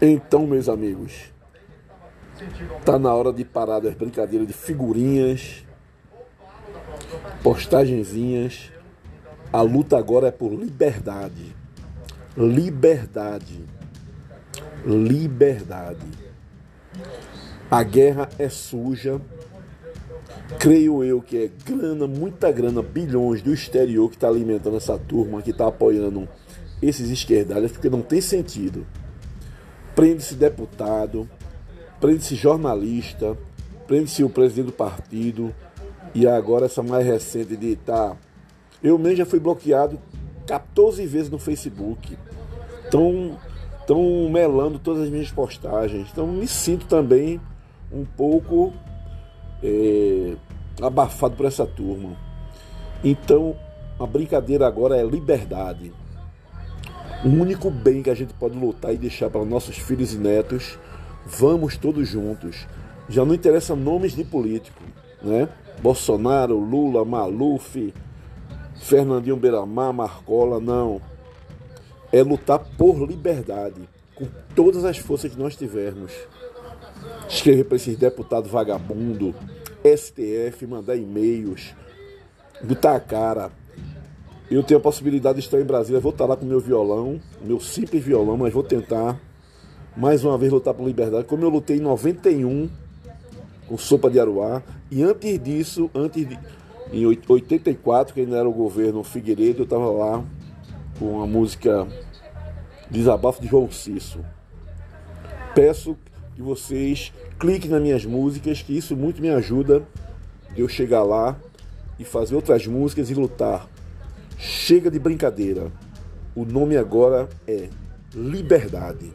Então, meus amigos, tá na hora de parar das brincadeiras de figurinhas, postagenzinhas. A luta agora é por liberdade. Liberdade. Liberdade. A guerra é suja. Creio eu que é grana, muita grana, bilhões do exterior que está alimentando essa turma, que está apoiando esses esquerdalhas, porque não tem sentido prende-se deputado, prende-se jornalista, prende-se o presidente do partido e agora essa mais recente de tá. Eu mesmo já fui bloqueado 14 vezes no Facebook. Estão tão melando todas as minhas postagens. Então me sinto também um pouco é, abafado por essa turma. Então a brincadeira agora é liberdade. O único bem que a gente pode lutar e deixar para nossos filhos e netos, vamos todos juntos. Já não interessa nomes de político, né? Bolsonaro, Lula, Maluf, Fernandinho Beiramar, Marcola, não. É lutar por liberdade, com todas as forças que nós tivermos. Escrever para esses deputados vagabundo, STF, mandar e-mails, botar a cara, eu tenho a possibilidade de estar em Brasília, vou estar lá com meu violão, meu simples violão, mas vou tentar mais uma vez lutar por liberdade, como eu lutei em 91 com Sopa de Aruá, e antes disso, antes de, em 84, que ainda era o governo Figueiredo, eu estava lá com a música Desabafo de João Cisso. Peço que vocês cliquem nas minhas músicas, que isso muito me ajuda eu chegar lá e fazer outras músicas e lutar Chega de brincadeira. O nome agora é Liberdade.